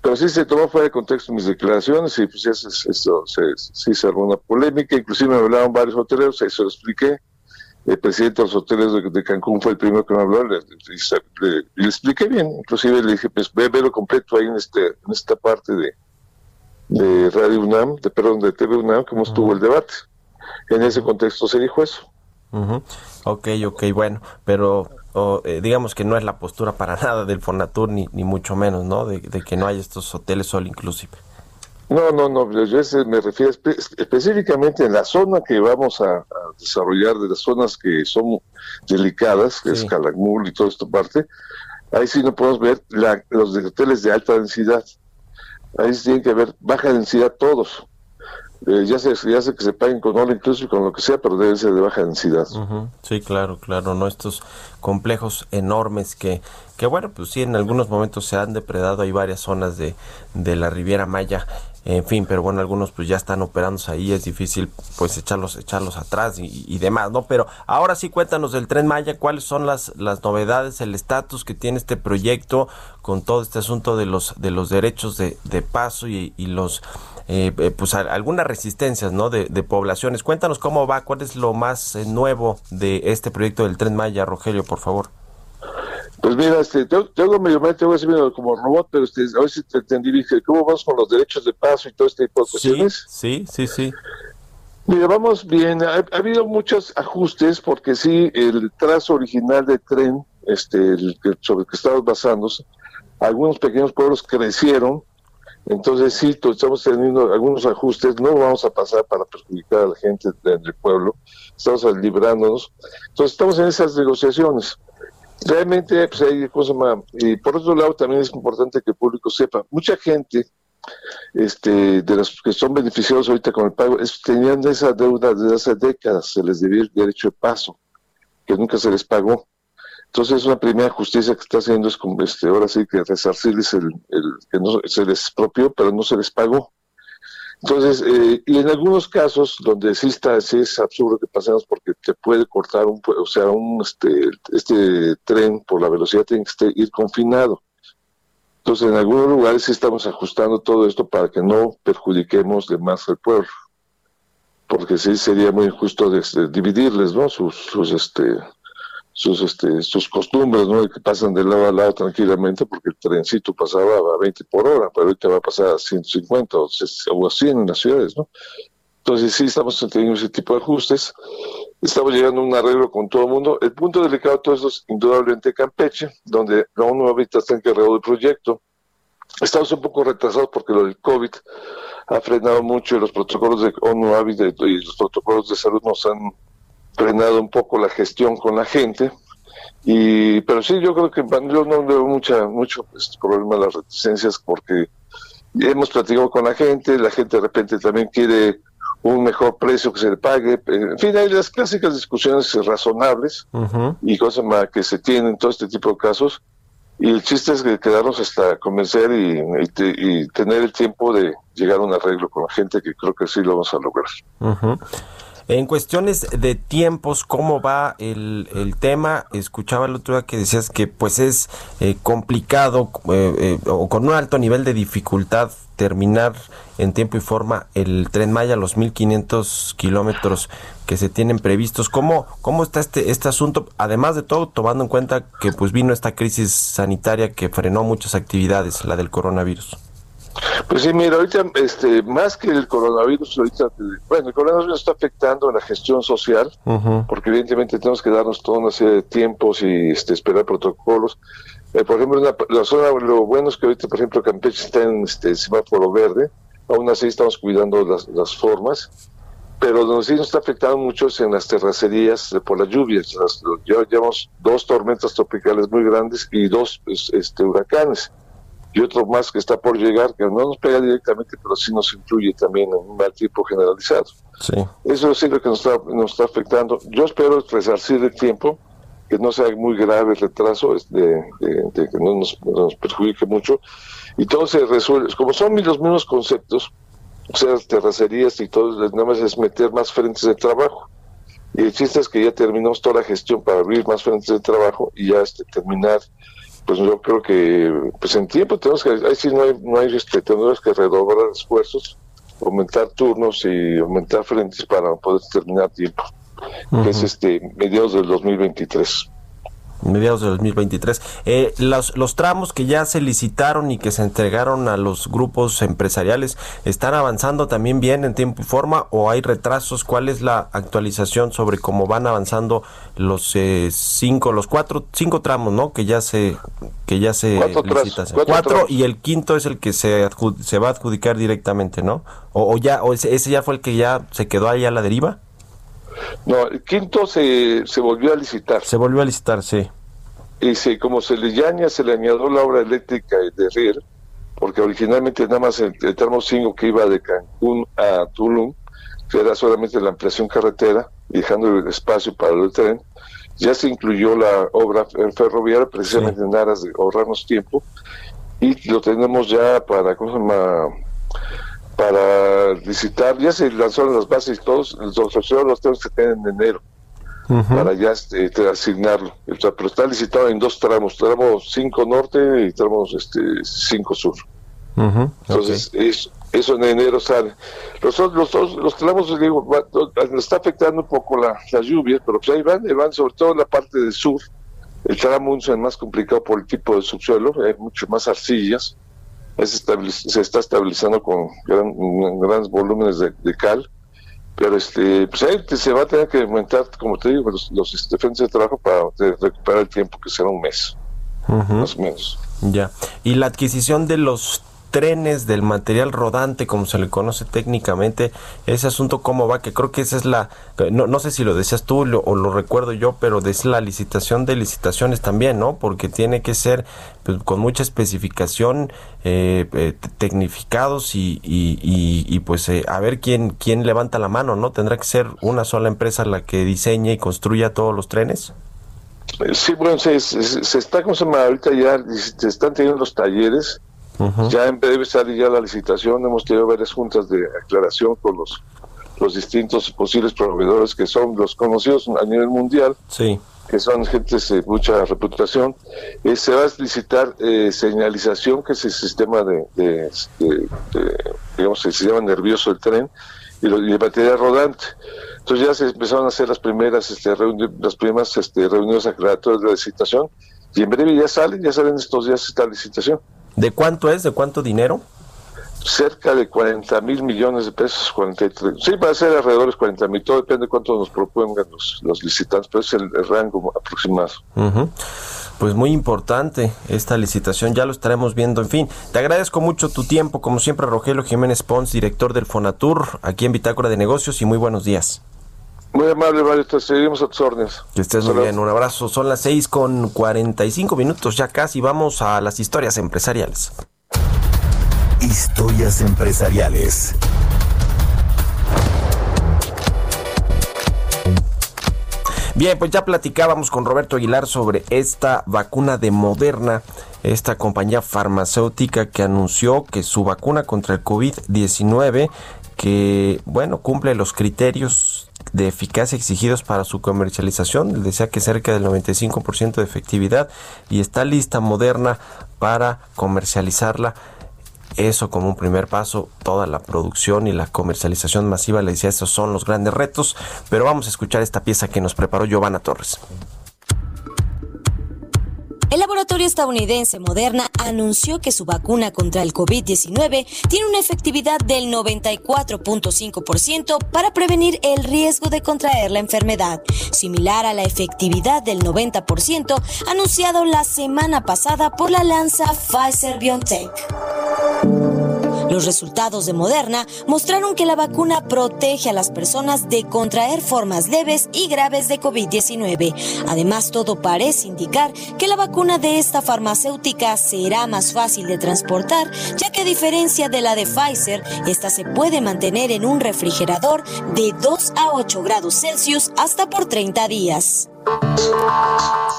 Pero sí se tomó fuera de contexto mis declaraciones y pues eso, eso, se, sí se armó una polémica, inclusive me hablaron varios hoteleros, eso lo expliqué, el presidente de los hoteles de, Cancún fue el primero que me habló, le, le, expliqué bien, inclusive le dije, pues ve, lo completo ahí en, este, en esta parte de, de Radio UNAM, de, perdón, de TV UNAM, cómo estuvo el debate. En ese contexto se dijo eso. Ok, ok, bueno, pero eh, digamos que no es la postura para (laughs) nada del Fonatur, ni, ni mucho menos, ¿no? De, de que no haya estos hoteles all inclusive. No, no, no, yo me refiero específicamente en la zona que vamos a, desarrollar, de las zonas que son delicadas, que es Calakmul y toda esta parte, ahí sí no podemos ver los de hoteles de alta densidad. Ahí sí tienen que haber baja densidad todos. Eh, ya, sé, ya sé que se paguen con all inclusive, con lo que sea, pero deben ser de baja densidad. Sí, claro, claro, no estos complejos enormes que, que bueno, pues sí, en algunos momentos se han depredado, hay varias zonas de, de la Riviera Maya en fin, pero bueno, algunos pues ya están operándose ahí, es difícil pues echarlos, echarlos atrás y, demás, ¿no? Pero ahora sí cuéntanos del Tren Maya, cuáles son las, las novedades, el estatus que tiene este proyecto con todo este asunto de los, de los derechos de, de paso y, los, eh, eh, pues algunas resistencias, ¿no? De, de, poblaciones. Cuéntanos cómo va, cuál es lo más eh, nuevo de este proyecto del Tren Maya, Rogelio, por favor. Pues mira, este, tengo, medio mente, voy a decir como robot, pero este, a ver si te entendí, dije, ¿cómo vamos con los derechos de paso y todo este tipo de cuestiones? Sí, sí, sí. Mira, vamos bien, ha, habido muchos ajustes porque sí, el trazo original de tren, este, el, sobre el que estamos basándose, algunos pequeños pueblos crecieron, entonces sí, estamos teniendo algunos ajustes, no vamos a pasar para perjudicar a la gente del pueblo, estamos librándonos, entonces estamos en esas negociaciones. Realmente, pues hay cosas más. Y por otro lado, también es importante que el público sepa, mucha gente este, de los que son beneficiados ahorita con el pago, tenían esa deuda desde hace décadas, se les debía el derecho de paso, que nunca se les pagó. Entonces, una primera justicia que está haciendo es, este, ahora sí que resarcirles el, el que no se les expropió, pero no se les pagó. Entonces, eh, y en algunos casos donde sí está, sí es absurdo que pasemos porque te puede cortar un, o sea, un, este, este tren por la velocidad tiene que ir confinado. Entonces, en algunos lugares sí estamos ajustando todo esto para que no perjudiquemos de más al pueblo. Porque sí sería muy injusto dividirles, ¿no? Sus, sus, este, sus este sus costumbres, ¿no? que pasan de lado a lado tranquilamente porque el trencito pasaba a 20 por hora, pero ahorita va a pasar a 150 o, o a 100 en las ciudades, ¿no? Entonces sí estamos teniendo ese tipo de ajustes, estamos llegando a un arreglo con todo el mundo. El punto delicado de todo esto es indudablemente Campeche, donde ONU ahorita está encargado del proyecto. Estamos un poco retrasados porque lo del COVID ha frenado mucho y los protocolos de ONU y los protocolos de salud nos han frenado un poco la gestión con la gente. Y, pero sí, yo creo que yo no veo mucha, mucho pues, problema de las reticencias porque hemos platicado con la gente, la gente de repente también quiere un mejor precio que se le pague. En fin, hay las clásicas discusiones razonables y cosas más que se tienen en todo este tipo de casos. y el chiste es que quedarnos hasta convencer y, y, y, tener el tiempo de llegar a un arreglo con la gente que creo que sí lo vamos a lograr. En cuestiones de tiempos, ¿cómo va el, el, tema? Escuchaba el otro día que decías que pues es eh, complicado eh, eh, o con un alto nivel de dificultad terminar en tiempo y forma el tren Maya, los 1.500 kilómetros que se tienen previstos. ¿Cómo, ¿Cómo está este, este asunto? Además de todo, tomando en cuenta que pues vino esta crisis sanitaria que frenó muchas actividades, la del coronavirus. Pues sí, mira, ahorita, este, más que el coronavirus, ahorita, bueno, el coronavirus está afectando a la gestión social, porque evidentemente tenemos que darnos toda una serie de tiempos y este, esperar protocolos. Eh, por ejemplo, la, la, zona, lo bueno es que ahorita, por ejemplo, Campeche está en este semáforo verde, aún así estamos cuidando las, las formas, pero donde sí nos está afectando mucho es en las terracerías por las lluvias. Las, ya llevamos dos tormentas tropicales muy grandes y dos este, huracanes y otro más que está por llegar, que no nos pega directamente, pero sí nos influye también en un mal tipo generalizado. Sí. Eso es lo que nos está, nos está afectando. Yo espero resarcir el tiempo, que no sea muy grave el retraso, de, de, de que no nos, nos, perjudique mucho, y todo se resuelve. Como son los mismos conceptos, o sea, terracerías y todo, nada más es meter más frentes de trabajo. Y el chiste es que ya terminamos toda la gestión para abrir más frentes de trabajo y ya este, terminar pues yo creo que pues en tiempo tenemos que, ahí sí no hay, no hay este, tenemos que redoblar esfuerzos, aumentar turnos y aumentar frentes para poder terminar tiempo, uh -huh. que es este mediados del 2023 mediados de 2023. Eh, los, los tramos que ya se licitaron y que se entregaron a los grupos empresariales, ¿están avanzando también bien en tiempo y forma o hay retrasos? ¿Cuál es la actualización sobre cómo van avanzando los eh, cinco, los cuatro, cinco tramos, ¿no? Que ya se, que ya se licitan. Cuatro, cuatro y el quinto es el que se, se va a adjudicar directamente, ¿no? O, o ya, o ese, ese ya fue el que ya se quedó ahí a la deriva. No, el quinto se, se volvió a licitar. Se volvió a licitar, sí. Y se, como se le llaña, se le añadió la obra eléctrica de Riel, porque originalmente nada más el, el tramo 5 que iba de Cancún a Tulum, que era solamente la ampliación carretera, dejando el espacio para el tren, ya se incluyó la obra ferroviaria precisamente sí. en aras de ahorrarnos tiempo, y lo tenemos ya para, ¿cómo se llama? Para licitar, ya se lanzaron las bases y todos, los ofrecieron los tenemos que tener en enero uh -huh. para ya este, asignarlo. Pero está licitado en dos tramos, tramo 5 norte y tramo 5 este, sur. Uh -huh. Entonces, okay. eso, eso en enero sale. Los, los, los, los tramos, digo, nos está afectando un poco la, la lluvia, pero pues ahí van, ahí van, sobre todo en la parte del sur. El tramo es más complicado por el tipo de subsuelo, hay mucho más arcillas se está estabilizando con gran, grandes volúmenes de, de, cal, pero este pues ahí se va a tener que aumentar, como te digo, los, los este, frentes de trabajo para recuperar el tiempo, que será un mes, uh -huh. más o menos. Ya, y la adquisición de los trenes, del material rodante, como se le conoce técnicamente, ese asunto cómo va, que creo que esa es la, no, no sé si lo decías tú lo, o lo recuerdo yo, pero es la licitación de licitaciones también, ¿no? Porque tiene que ser pues, con mucha especificación, eh, eh, tecnificados y, y, y, pues eh, a ver quién, quién levanta la mano, ¿no? Tendrá que ser una sola empresa la que diseñe y construya todos los trenes. Sí, bueno, se, se, se está, como se llama, ahorita ya se están teniendo los talleres, Uh -huh. Ya en breve sale ya la licitación, hemos tenido varias juntas de aclaración con los, los distintos posibles proveedores que son los conocidos a nivel mundial, sí. que son gentes de mucha reputación. Eh, se va a licitar eh, señalización, que es el sistema de, de, de, de, digamos, el sistema nervioso del tren, y, lo, y el material rodante. Entonces ya se empezaron a hacer las primeras, este, las primeras este, reuniones aclaratorias de la licitación, y en breve ya salen, ya salen estos días esta licitación. ¿De cuánto es? ¿De cuánto dinero? Cerca de 40 mil millones de pesos, 43. Sí, va a ser alrededor de 40 mil, todo depende de cuánto nos propongan los, los licitantes, pero es el, el rango aproximado. Uh -huh. Pues muy importante esta licitación, ya lo estaremos viendo. En fin, te agradezco mucho tu tiempo, como siempre, Rogelio Jiménez Pons, director del Fonatur, aquí en Bitácora de Negocios, y muy buenos días. Muy amable, Mario, te seguimos a tus órdenes. Que estés muy bien, un abrazo. Son las 6 con 45 minutos, ya casi vamos a las historias empresariales. Historias empresariales. Bien, pues ya platicábamos con Roberto Aguilar sobre esta vacuna de Moderna esta compañía farmacéutica que anunció que su vacuna contra el COVID-19 que, bueno, cumple los criterios de eficacia exigidos para su comercialización. Decía que cerca del 95% de efectividad y está lista Moderna para comercializarla. Eso como un primer paso, toda la producción y la comercialización masiva, le decía, esos son los grandes retos, pero vamos a escuchar esta pieza que nos preparó Giovanna Torres. El laboratorio estadounidense Moderna anunció que su vacuna contra el COVID-19 tiene una efectividad del 94.5% para prevenir el riesgo de contraer la enfermedad, similar a la efectividad del 90% anunciado la semana pasada por la alianza Pfizer-BioNTech. Los resultados de Moderna mostraron que la vacuna protege a las personas de contraer formas leves y graves de COVID-19. Además, todo parece indicar que la vacuna de esta farmacéutica será más fácil de transportar, ya que a diferencia de la de Pfizer, esta se puede mantener en un refrigerador de 2 a 8 grados Celsius hasta por 30 días.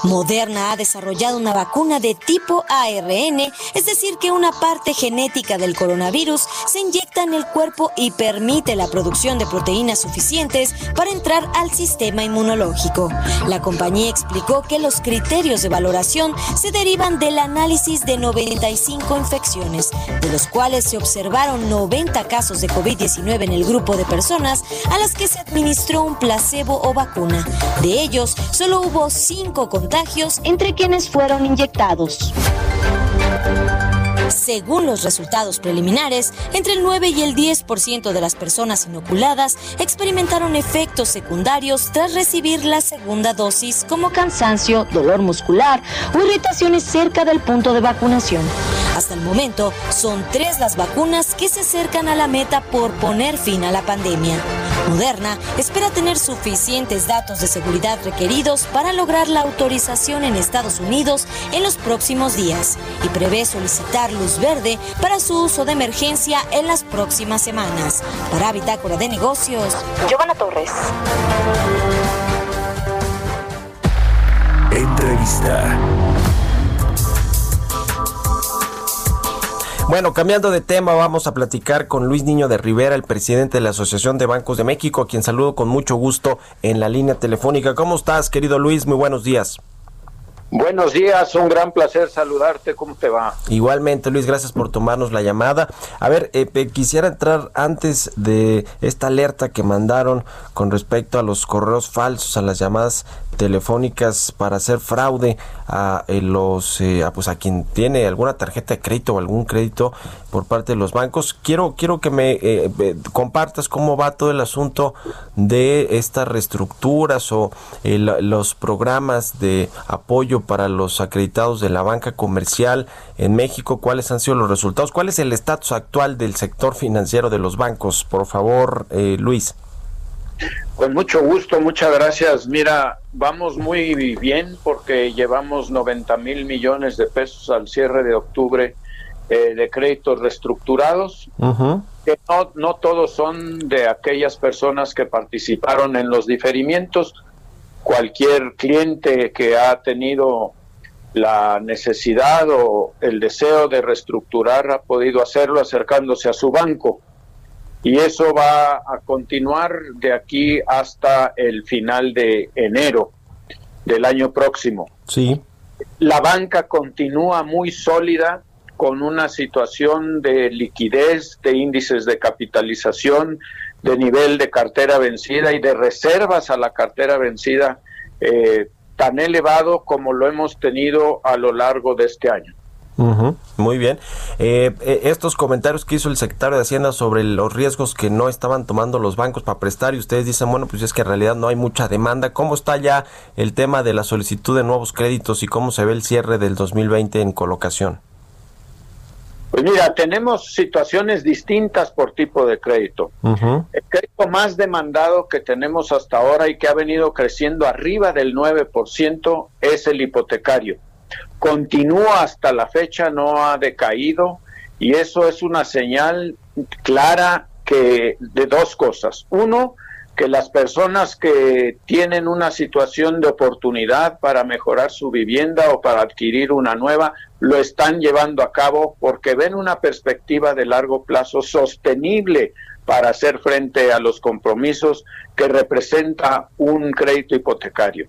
Moderna ha desarrollado una vacuna de tipo ARN, es decir, que una parte genética del coronavirus se inyecta en el cuerpo y permite la producción de proteínas suficientes para entrar al sistema inmunológico. La compañía explicó que los criterios de valoración se derivan del análisis de 95 infecciones, de los cuales se observaron 90 casos de COVID-19 en el grupo de personas a las que se administró un placebo o vacuna. De ellos, solo hubo cinco contagios entre quienes fueron inyectados. Según los resultados preliminares, entre el 9 y el 10% de las personas inoculadas experimentaron efectos secundarios tras recibir la segunda dosis como cansancio, dolor muscular o irritaciones cerca del punto de vacunación. Hasta el momento, son tres las vacunas que se acercan a la meta por poner fin a la pandemia. Moderna espera tener suficientes datos de seguridad requeridos para lograr la autorización en Estados Unidos en los próximos días y prevé solicitar luz verde para su uso de emergencia en las próximas semanas. Para Bitácora de Negocios, Giovanna Torres. Entrevista. Bueno, cambiando de tema, vamos a platicar con Luis Niño de Rivera, el presidente de la Asociación de Bancos de México, a quien saludo con mucho gusto en la línea telefónica. ¿Cómo estás, querido Luis? Muy buenos días. Buenos días, un gran placer saludarte. ¿Cómo te va? Igualmente, Luis, gracias por tomarnos la llamada. A ver, eh, quisiera entrar antes de esta alerta que mandaron con respecto a los correos falsos, a las llamadas telefónicas para hacer fraude a eh, los eh, a, pues a quien tiene alguna tarjeta de crédito o algún crédito por parte de los bancos. Quiero quiero que me compartas cómo va todo el asunto de estas reestructuras o los programas de apoyo para los acreditados de la banca comercial en México? ¿Cuáles han sido los resultados? ¿Cuál es el estatus actual del sector financiero de los bancos? Por favor, eh, Luis. Con mucho gusto, muchas gracias. Mira, vamos muy bien porque llevamos 90 mil millones de pesos al cierre de octubre eh, de créditos reestructurados, que no, no todos son de aquellas personas que participaron en los diferimientos, cualquier cliente que ha tenido la necesidad o el deseo de reestructurar ha podido hacerlo acercándose a su banco. Y eso va a continuar de aquí hasta el final de enero del año próximo. Sí. La banca continúa muy sólida con una situación de liquidez, de índices de capitalización, de nivel de cartera vencida y de reservas a la cartera vencida eh, tan elevado como lo hemos tenido a lo largo de este año. muy bien. Eh, eh, estos comentarios que hizo el secretario de Hacienda sobre los riesgos que no estaban tomando los bancos para prestar y ustedes dicen, bueno, pues es que en realidad no hay mucha demanda. ¿Cómo está ya el tema de la solicitud de nuevos créditos y cómo se ve el cierre del 2020 en colocación? Pues mira, tenemos situaciones distintas por tipo de crédito. El crédito más demandado que tenemos hasta ahora y que ha venido creciendo arriba del 9% es el hipotecario. Continúa hasta la fecha, no ha decaído y eso es una señal clara que de dos cosas. Uno, que las personas que tienen una situación de oportunidad para mejorar su vivienda o para adquirir una nueva, lo están llevando a cabo porque ven una perspectiva de largo plazo sostenible para hacer frente a los compromisos que representa un crédito hipotecario.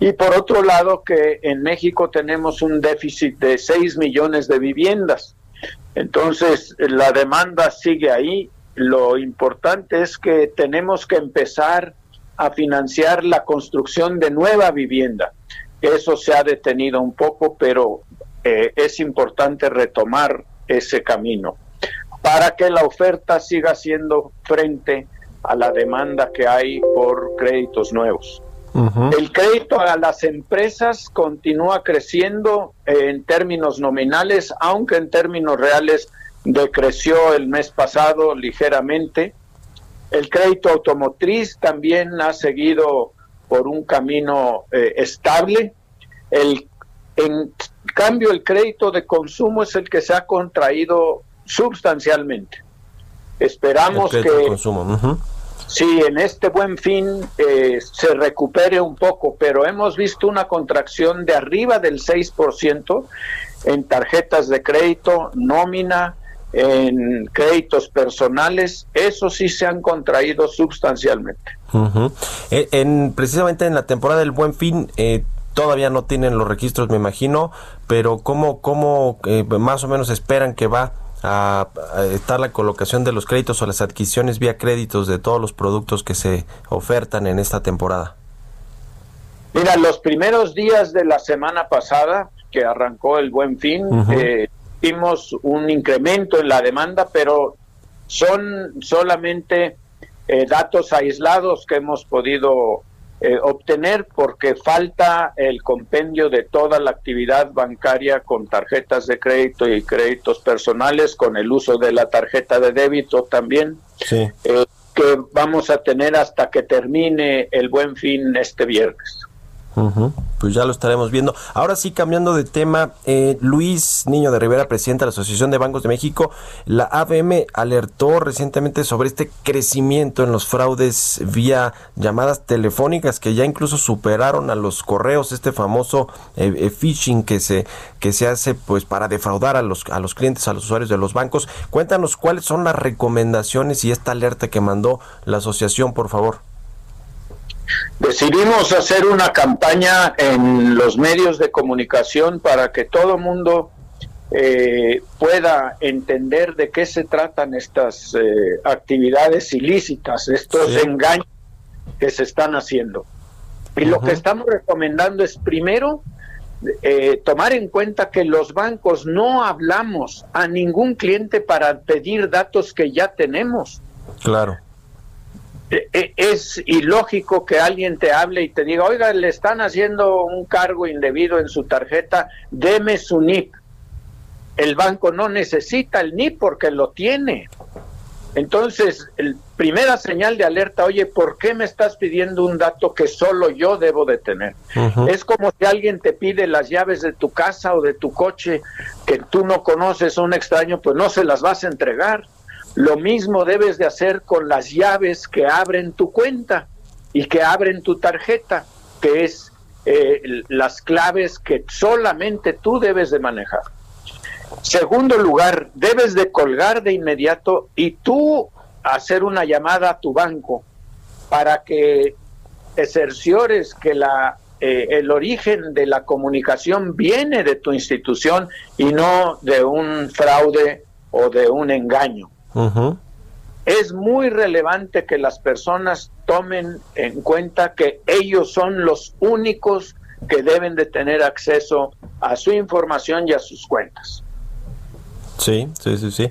Y por otro lado, que en México tenemos un déficit de 6 millones de viviendas. Entonces, la demanda sigue ahí. Lo importante es que tenemos que empezar a financiar la construcción de nueva vivienda. Eso se ha detenido un poco, pero eh, es importante retomar ese camino para que la oferta siga haciendo frente a la demanda que hay por créditos nuevos. El crédito a las empresas continúa creciendo en términos nominales, aunque en términos reales decreció el mes pasado ligeramente. El crédito automotriz también ha seguido por un camino eh, estable. El, en cambio, el crédito de consumo es el que se ha contraído sustancialmente. Esperamos que consumo. sí, en este buen fin eh, se recupere un poco, pero hemos visto una contracción de arriba del 6% en tarjetas de crédito, nómina, en créditos personales, eso sí se han contraído sustancialmente. Eh, en, precisamente en la temporada del buen fin, eh, todavía no tienen los registros, me imagino, pero ¿cómo, cómo más o menos esperan que va a, estar la colocación de los créditos o las adquisiciones vía créditos de todos los productos que se ofertan en esta temporada? Mira, los primeros días de la semana pasada, que arrancó el buen fin, eh, vimos un incremento en la demanda, pero son solamente eh, datos aislados que hemos podido eh, obtener porque falta el compendio de toda la actividad bancaria con tarjetas de crédito y créditos personales, con el uso de la tarjeta de débito también, sí. eh, que vamos a tener hasta que termine el buen fin este viernes. Pues ya lo estaremos viendo. Ahora sí, cambiando de tema, eh, Luis Niño de Rivera, presidente de la Asociación de Bancos de México, la ABM alertó recientemente sobre este crecimiento en los fraudes vía llamadas telefónicas que ya incluso superaron a los correos, este famoso eh, eh, phishing que se que se hace pues para defraudar a los a los clientes, a los usuarios de los bancos. Cuéntanos cuáles son las recomendaciones y esta alerta que mandó la asociación, por favor. Decidimos hacer una campaña en los medios de comunicación para que todo mundo eh, pueda entender de qué se tratan estas eh, actividades ilícitas, estos Sí. engaños que se están haciendo. Y lo que estamos recomendando es primero eh, tomar en cuenta que los bancos no hablamos a ningún cliente para pedir datos que ya tenemos. Claro. Eh, eh, es ilógico que alguien te hable y te diga, oiga, le están haciendo un cargo indebido en su tarjeta, deme su NIP. El banco no necesita el NIP porque lo tiene. Entonces, el primera señal de alerta, oye, ¿por qué me estás pidiendo un dato que solo yo debo de tener? Es como si alguien te pide las llaves de tu casa o de tu coche que tú no conoces, un extraño, pues no se las vas a entregar. Lo mismo debes de hacer con las llaves que abren tu cuenta y que abren tu tarjeta, que es eh, las claves que solamente tú debes de manejar. Segundo lugar, debes de colgar de inmediato y tú hacer una llamada a tu banco para que te cerciores que la, eh, el origen de la comunicación viene de tu institución y no de un fraude o de un engaño. Es muy relevante que las personas tomen en cuenta que ellos son los únicos que deben de tener acceso a su información y a sus cuentas. Sí, sí, sí, sí.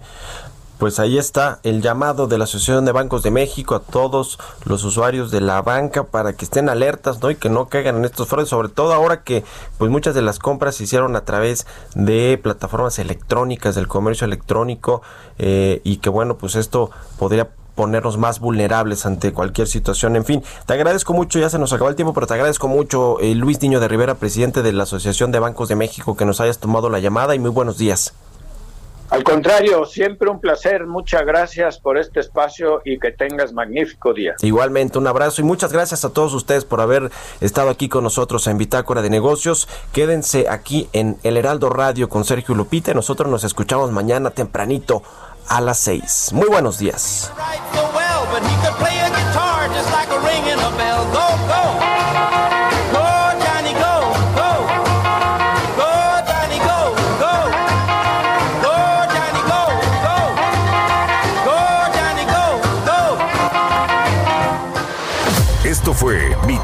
Pues ahí está el llamado de la Asociación de Bancos de México a todos los usuarios de la banca para que estén alertas, ¿no? Y que no caigan en estos fraudes, sobre todo ahora que pues muchas de las compras se hicieron a través de plataformas electrónicas, del comercio electrónico, eh, y que bueno, pues esto podría ponernos más vulnerables ante cualquier situación. En fin, te agradezco mucho, ya se nos acabó el tiempo, pero te agradezco mucho, eh, Luis Niño de Rivera, presidente de la Asociación de Bancos de México, que nos hayas tomado la llamada y muy buenos días. Al contrario, siempre un placer. Muchas gracias por este espacio y que tengas magnífico día. Igualmente, un abrazo y muchas gracias a todos ustedes por haber estado aquí con nosotros en Bitácora de Negocios. Quédense aquí en El Heraldo Radio con Sergio Lupita. Nosotros nos escuchamos mañana tempranito a las 6. Muy buenos días.